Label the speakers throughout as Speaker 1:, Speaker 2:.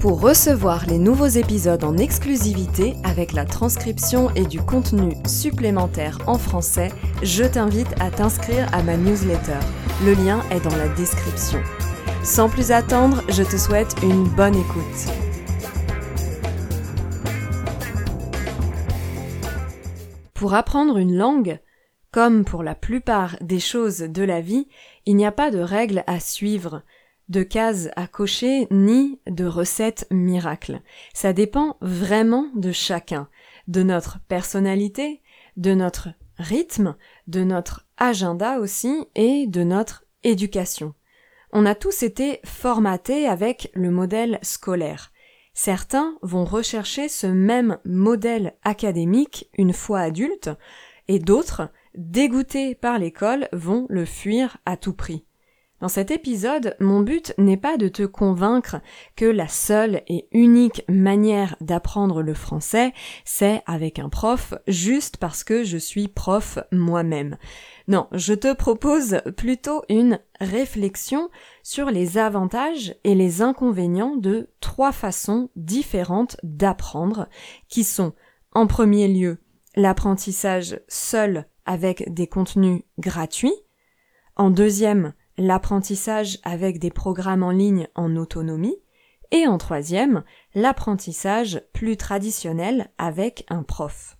Speaker 1: Pour recevoir les nouveaux épisodes en exclusivité avec la transcription et du contenu supplémentaire en français, je t'invite à t'inscrire à ma newsletter. Le lien est dans la description. Sans plus attendre, je te souhaite une bonne écoute. Pour apprendre une langue, comme pour la plupart des choses de la vie, il n'y a pas de règles à suivre de cases à cocher ni de recettes miracles. Ça dépend vraiment de chacun, de notre personnalité, de notre rythme, de notre agenda aussi et de notre éducation. On a tous été formatés avec le modèle scolaire. Certains vont rechercher ce même modèle académique une fois adultes et d'autres, dégoûtés par l'école, vont le fuir à tout prix. Dans cet épisode, mon but n'est pas de te convaincre que la seule et unique manière d'apprendre le français, c'est avec un prof juste parce que je suis prof moi-même. Non, je te propose plutôt une réflexion sur les avantages et les inconvénients de trois façons différentes d'apprendre, qui sont en premier lieu l'apprentissage seul avec des contenus gratuits, en deuxième l'apprentissage avec des programmes en ligne en autonomie, et en troisième, l'apprentissage plus traditionnel avec un prof.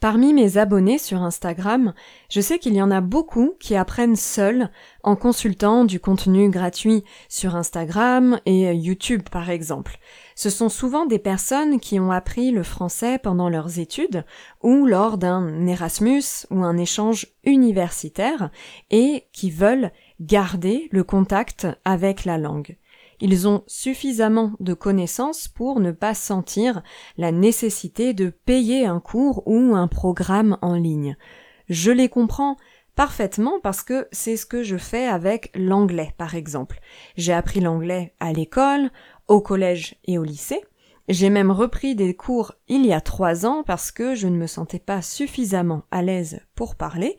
Speaker 1: Parmi mes abonnés sur Instagram, je sais qu'il y en a beaucoup qui apprennent seuls en consultant du contenu gratuit sur Instagram et YouTube par exemple. Ce sont souvent des personnes qui ont appris le français pendant leurs études ou lors d'un Erasmus ou un échange universitaire et qui veulent garder le contact avec la langue. Ils ont suffisamment de connaissances pour ne pas sentir la nécessité de payer un cours ou un programme en ligne. Je les comprends parfaitement parce que c'est ce que je fais avec l'anglais, par exemple. J'ai appris l'anglais à l'école, au collège et au lycée. J'ai même repris des cours il y a trois ans parce que je ne me sentais pas suffisamment à l'aise pour parler,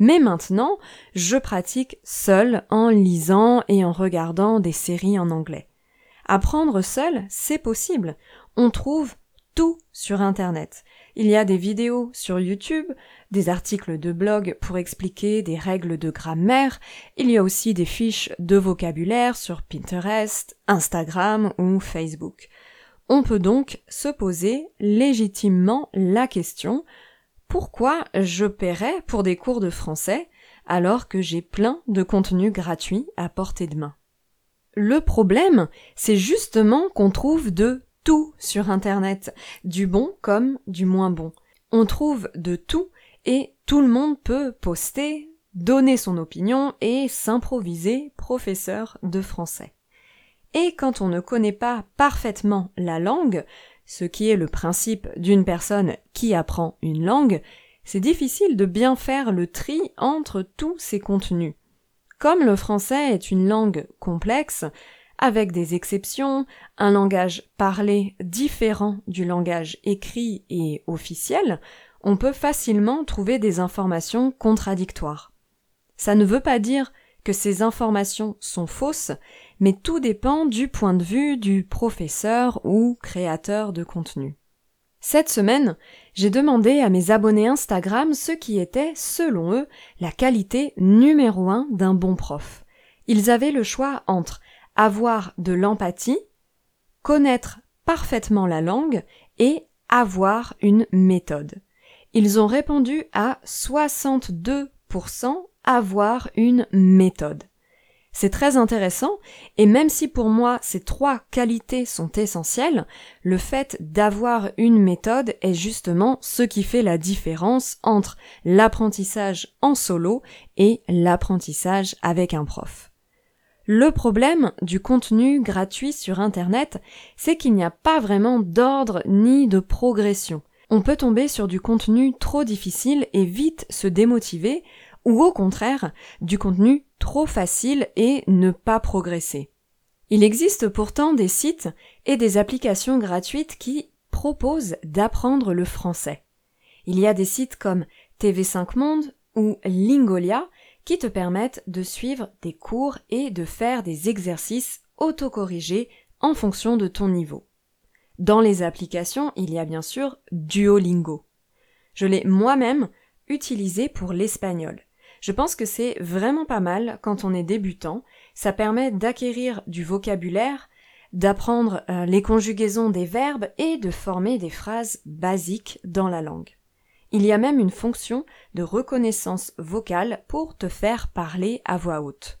Speaker 1: mais maintenant, je pratique seul en lisant et en regardant des séries en anglais. Apprendre seul, c'est possible. On trouve tout sur Internet. Il y a des vidéos sur YouTube, des articles de blog pour expliquer des règles de grammaire, il y a aussi des fiches de vocabulaire sur Pinterest, Instagram ou Facebook. On peut donc se poser légitimement la question pourquoi je paierais pour des cours de français alors que j'ai plein de contenus gratuits à portée de main Le problème, c'est justement qu'on trouve de tout sur Internet, du bon comme du moins bon. On trouve de tout et tout le monde peut poster, donner son opinion et s'improviser professeur de français. Et quand on ne connaît pas parfaitement la langue, ce qui est le principe d'une personne qui apprend une langue, c'est difficile de bien faire le tri entre tous ces contenus. Comme le français est une langue complexe, avec des exceptions, un langage parlé différent du langage écrit et officiel, on peut facilement trouver des informations contradictoires. Ça ne veut pas dire que ces informations sont fausses, mais tout dépend du point de vue du professeur ou créateur de contenu. Cette semaine, j'ai demandé à mes abonnés Instagram ce qui était, selon eux, la qualité numéro un d'un bon prof. Ils avaient le choix entre avoir de l'empathie, connaître parfaitement la langue et avoir une méthode. Ils ont répondu à 62% avoir une méthode. C'est très intéressant, et même si pour moi ces trois qualités sont essentielles, le fait d'avoir une méthode est justement ce qui fait la différence entre l'apprentissage en solo et l'apprentissage avec un prof. Le problème du contenu gratuit sur Internet, c'est qu'il n'y a pas vraiment d'ordre ni de progression. on peut tomber sur du contenu trop difficile et vite se démotiver, ou au contraire, du contenu trop facile et ne pas progresser. Il existe pourtant des sites et des applications gratuites qui proposent d'apprendre le français. Il y a des sites comme TV5 Monde ou Lingolia qui te permettent de suivre des cours et de faire des exercices autocorrigés en fonction de ton niveau. Dans les applications, il y a bien sûr Duolingo. Je l'ai moi-même utilisé pour l'espagnol. Je pense que c'est vraiment pas mal quand on est débutant. Ça permet d'acquérir du vocabulaire, d'apprendre euh, les conjugaisons des verbes et de former des phrases basiques dans la langue. Il y a même une fonction de reconnaissance vocale pour te faire parler à voix haute.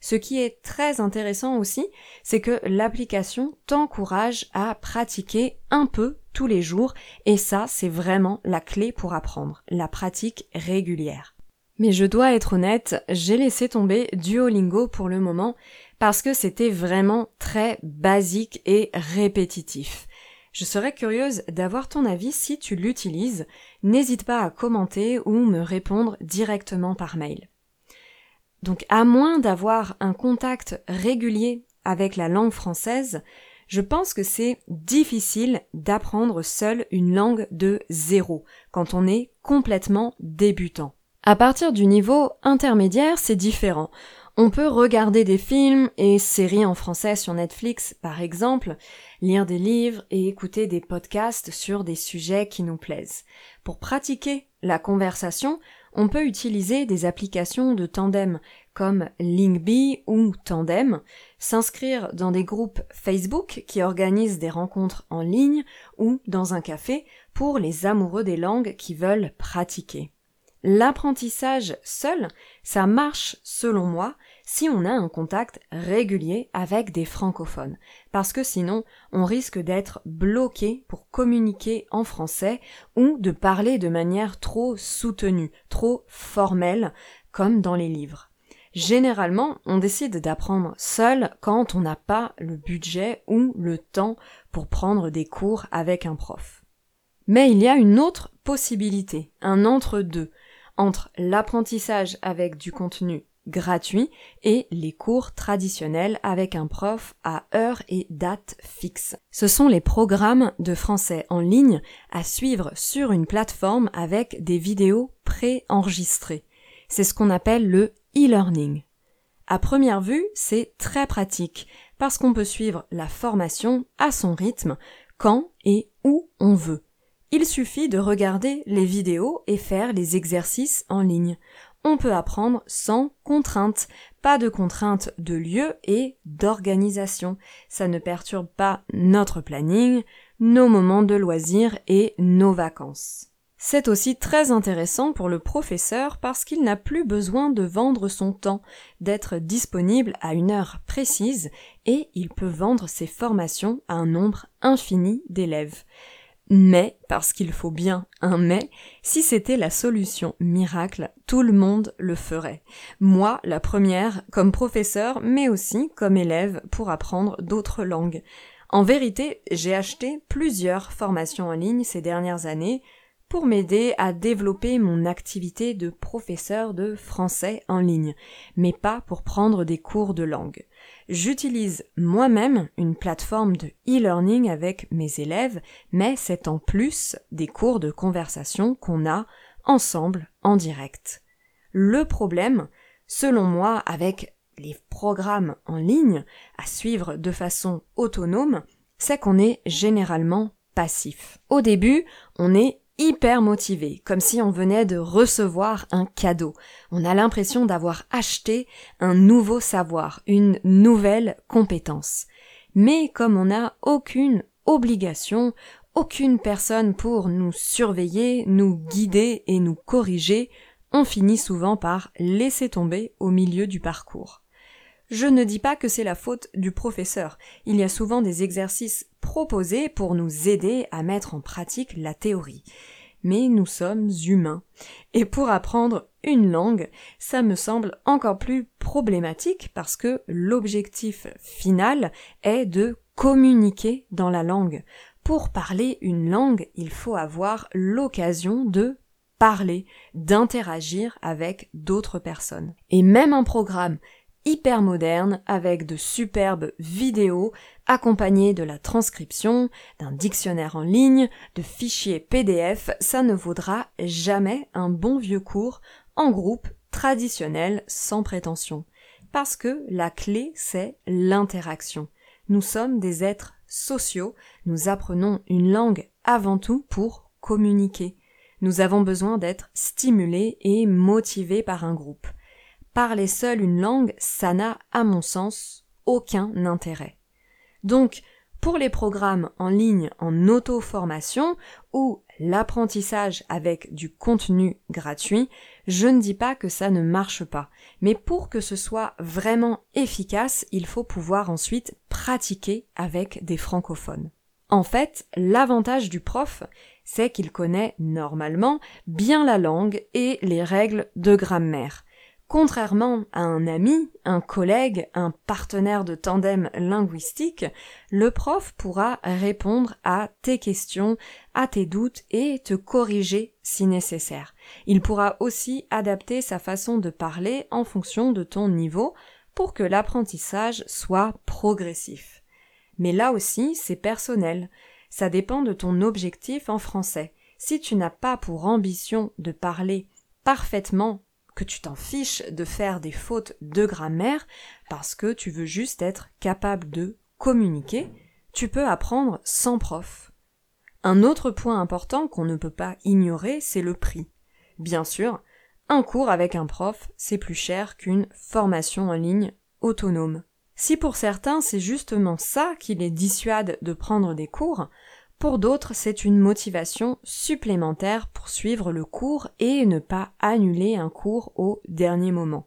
Speaker 1: Ce qui est très intéressant aussi, c'est que l'application t'encourage à pratiquer un peu tous les jours et ça, c'est vraiment la clé pour apprendre, la pratique régulière. Mais je dois être honnête, j'ai laissé tomber Duolingo pour le moment parce que c'était vraiment très basique et répétitif. Je serais curieuse d'avoir ton avis si tu l'utilises. N'hésite pas à commenter ou me répondre directement par mail. Donc à moins d'avoir un contact régulier avec la langue française, je pense que c'est difficile d'apprendre seul une langue de zéro quand on est complètement débutant. À partir du niveau intermédiaire, c'est différent. On peut regarder des films et séries en français sur Netflix, par exemple, lire des livres et écouter des podcasts sur des sujets qui nous plaisent. Pour pratiquer la conversation, on peut utiliser des applications de tandem comme Linkbee ou Tandem, s'inscrire dans des groupes Facebook qui organisent des rencontres en ligne ou dans un café pour les amoureux des langues qui veulent pratiquer. L'apprentissage seul, ça marche selon moi si on a un contact régulier avec des francophones, parce que sinon on risque d'être bloqué pour communiquer en français ou de parler de manière trop soutenue, trop formelle, comme dans les livres. Généralement, on décide d'apprendre seul quand on n'a pas le budget ou le temps pour prendre des cours avec un prof. Mais il y a une autre possibilité, un entre-deux, entre l'apprentissage avec du contenu gratuit et les cours traditionnels avec un prof à heure et date fixe. Ce sont les programmes de français en ligne à suivre sur une plateforme avec des vidéos pré-enregistrées. C'est ce qu'on appelle le e-learning. À première vue, c'est très pratique parce qu'on peut suivre la formation à son rythme quand et où on veut. Il suffit de regarder les vidéos et faire les exercices en ligne. On peut apprendre sans contrainte, pas de contrainte de lieu et d'organisation. Ça ne perturbe pas notre planning, nos moments de loisirs et nos vacances. C'est aussi très intéressant pour le professeur parce qu'il n'a plus besoin de vendre son temps, d'être disponible à une heure précise et il peut vendre ses formations à un nombre infini d'élèves. Mais, parce qu'il faut bien un mais, si c'était la solution miracle, tout le monde le ferait. Moi, la première, comme professeur, mais aussi comme élève pour apprendre d'autres langues. En vérité, j'ai acheté plusieurs formations en ligne ces dernières années pour m'aider à développer mon activité de professeur de français en ligne, mais pas pour prendre des cours de langue. J'utilise moi-même une plateforme de e-learning avec mes élèves, mais c'est en plus des cours de conversation qu'on a ensemble en direct. Le problème, selon moi, avec les programmes en ligne à suivre de façon autonome, c'est qu'on est généralement passif. Au début, on est hyper motivé, comme si on venait de recevoir un cadeau. On a l'impression d'avoir acheté un nouveau savoir, une nouvelle compétence. Mais comme on n'a aucune obligation, aucune personne pour nous surveiller, nous guider et nous corriger, on finit souvent par laisser tomber au milieu du parcours. Je ne dis pas que c'est la faute du professeur. Il y a souvent des exercices proposés pour nous aider à mettre en pratique la théorie. Mais nous sommes humains. Et pour apprendre une langue, ça me semble encore plus problématique parce que l'objectif final est de communiquer dans la langue. Pour parler une langue, il faut avoir l'occasion de parler, d'interagir avec d'autres personnes. Et même un programme hyper moderne avec de superbes vidéos accompagnées de la transcription, d'un dictionnaire en ligne, de fichiers PDF, ça ne vaudra jamais un bon vieux cours en groupe traditionnel sans prétention. Parce que la clé, c'est l'interaction. Nous sommes des êtres sociaux, nous apprenons une langue avant tout pour communiquer. Nous avons besoin d'être stimulés et motivés par un groupe. Parler seul une langue, ça n'a, à mon sens, aucun intérêt. Donc, pour les programmes en ligne en auto-formation ou l'apprentissage avec du contenu gratuit, je ne dis pas que ça ne marche pas. Mais pour que ce soit vraiment efficace, il faut pouvoir ensuite pratiquer avec des francophones. En fait, l'avantage du prof, c'est qu'il connaît normalement bien la langue et les règles de grammaire. Contrairement à un ami, un collègue, un partenaire de tandem linguistique, le prof pourra répondre à tes questions, à tes doutes et te corriger si nécessaire. Il pourra aussi adapter sa façon de parler en fonction de ton niveau pour que l'apprentissage soit progressif. Mais là aussi, c'est personnel. Ça dépend de ton objectif en français. Si tu n'as pas pour ambition de parler parfaitement que tu t'en fiches de faire des fautes de grammaire parce que tu veux juste être capable de communiquer, tu peux apprendre sans prof. Un autre point important qu'on ne peut pas ignorer, c'est le prix. Bien sûr, un cours avec un prof, c'est plus cher qu'une formation en ligne autonome. Si pour certains c'est justement ça qui les dissuade de prendre des cours, pour d'autres, c'est une motivation supplémentaire pour suivre le cours et ne pas annuler un cours au dernier moment.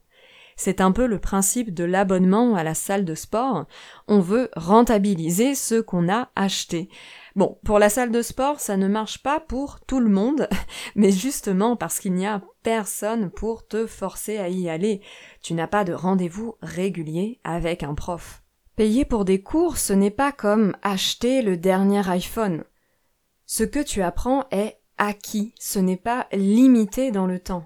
Speaker 1: C'est un peu le principe de l'abonnement à la salle de sport. On veut rentabiliser ce qu'on a acheté. Bon, pour la salle de sport, ça ne marche pas pour tout le monde, mais justement parce qu'il n'y a personne pour te forcer à y aller. Tu n'as pas de rendez-vous régulier avec un prof. Payer pour des cours, ce n'est pas comme acheter le dernier iPhone. Ce que tu apprends est acquis, ce n'est pas limité dans le temps.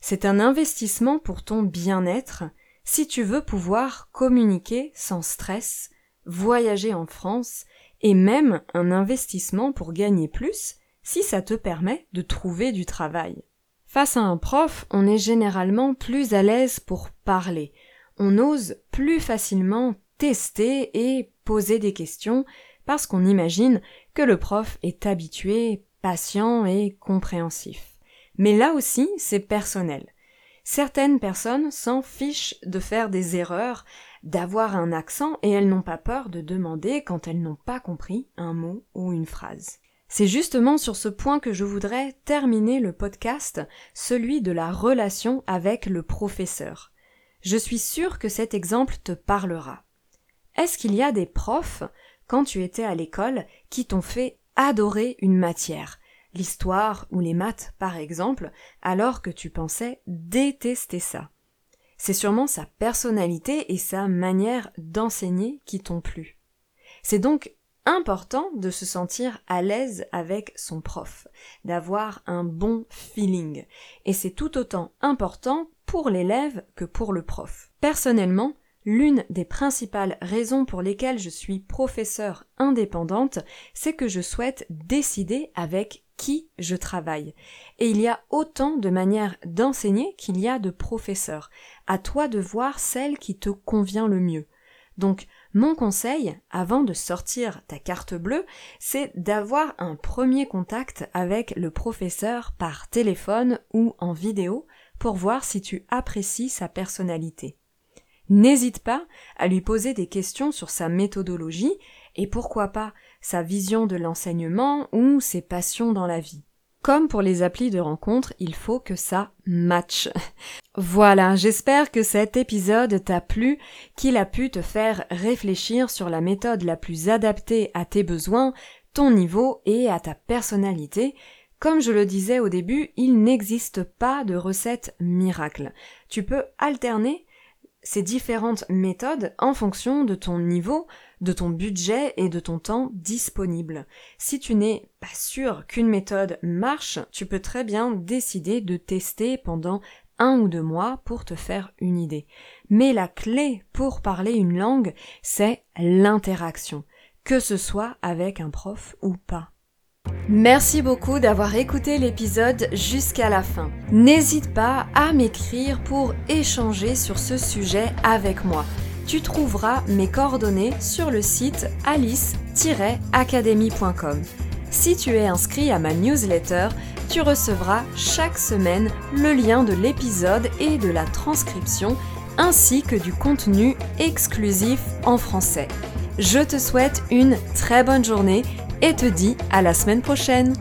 Speaker 1: C'est un investissement pour ton bien-être si tu veux pouvoir communiquer sans stress, voyager en France, et même un investissement pour gagner plus si ça te permet de trouver du travail. Face à un prof, on est généralement plus à l'aise pour parler. On ose plus facilement tester et poser des questions parce qu'on imagine que le prof est habitué, patient et compréhensif. Mais là aussi, c'est personnel. Certaines personnes s'en fichent de faire des erreurs, d'avoir un accent et elles n'ont pas peur de demander quand elles n'ont pas compris un mot ou une phrase. C'est justement sur ce point que je voudrais terminer le podcast, celui de la relation avec le professeur. Je suis sûre que cet exemple te parlera. Est-ce qu'il y a des profs, quand tu étais à l'école, qui t'ont fait adorer une matière, l'histoire ou les maths par exemple, alors que tu pensais détester ça C'est sûrement sa personnalité et sa manière d'enseigner qui t'ont plu. C'est donc important de se sentir à l'aise avec son prof, d'avoir un bon feeling. Et c'est tout autant important pour l'élève que pour le prof. Personnellement, L'une des principales raisons pour lesquelles je suis professeure indépendante, c'est que je souhaite décider avec qui je travaille. Et il y a autant de manières d'enseigner qu'il y a de professeurs. À toi de voir celle qui te convient le mieux. Donc, mon conseil, avant de sortir ta carte bleue, c'est d'avoir un premier contact avec le professeur par téléphone ou en vidéo pour voir si tu apprécies sa personnalité. N'hésite pas à lui poser des questions sur sa méthodologie et pourquoi pas sa vision de l'enseignement ou ses passions dans la vie. Comme pour les applis de rencontre, il faut que ça matche. Voilà, j'espère que cet épisode t'a plu, qu'il a pu te faire réfléchir sur la méthode la plus adaptée à tes besoins, ton niveau et à ta personnalité. Comme je le disais au début, il n'existe pas de recette miracle. Tu peux alterner ces différentes méthodes en fonction de ton niveau, de ton budget et de ton temps disponible. Si tu n'es pas sûr qu'une méthode marche, tu peux très bien décider de tester pendant un ou deux mois pour te faire une idée. Mais la clé pour parler une langue, c'est l'interaction, que ce soit avec un prof ou pas. Merci beaucoup d'avoir écouté l'épisode jusqu'à la fin. N'hésite pas à m'écrire pour échanger sur ce sujet avec moi. Tu trouveras mes coordonnées sur le site alice-academy.com. Si tu es inscrit à ma newsletter, tu recevras chaque semaine le lien de l'épisode et de la transcription ainsi que du contenu exclusif en français. Je te souhaite une très bonne journée et te dis à la semaine prochaine.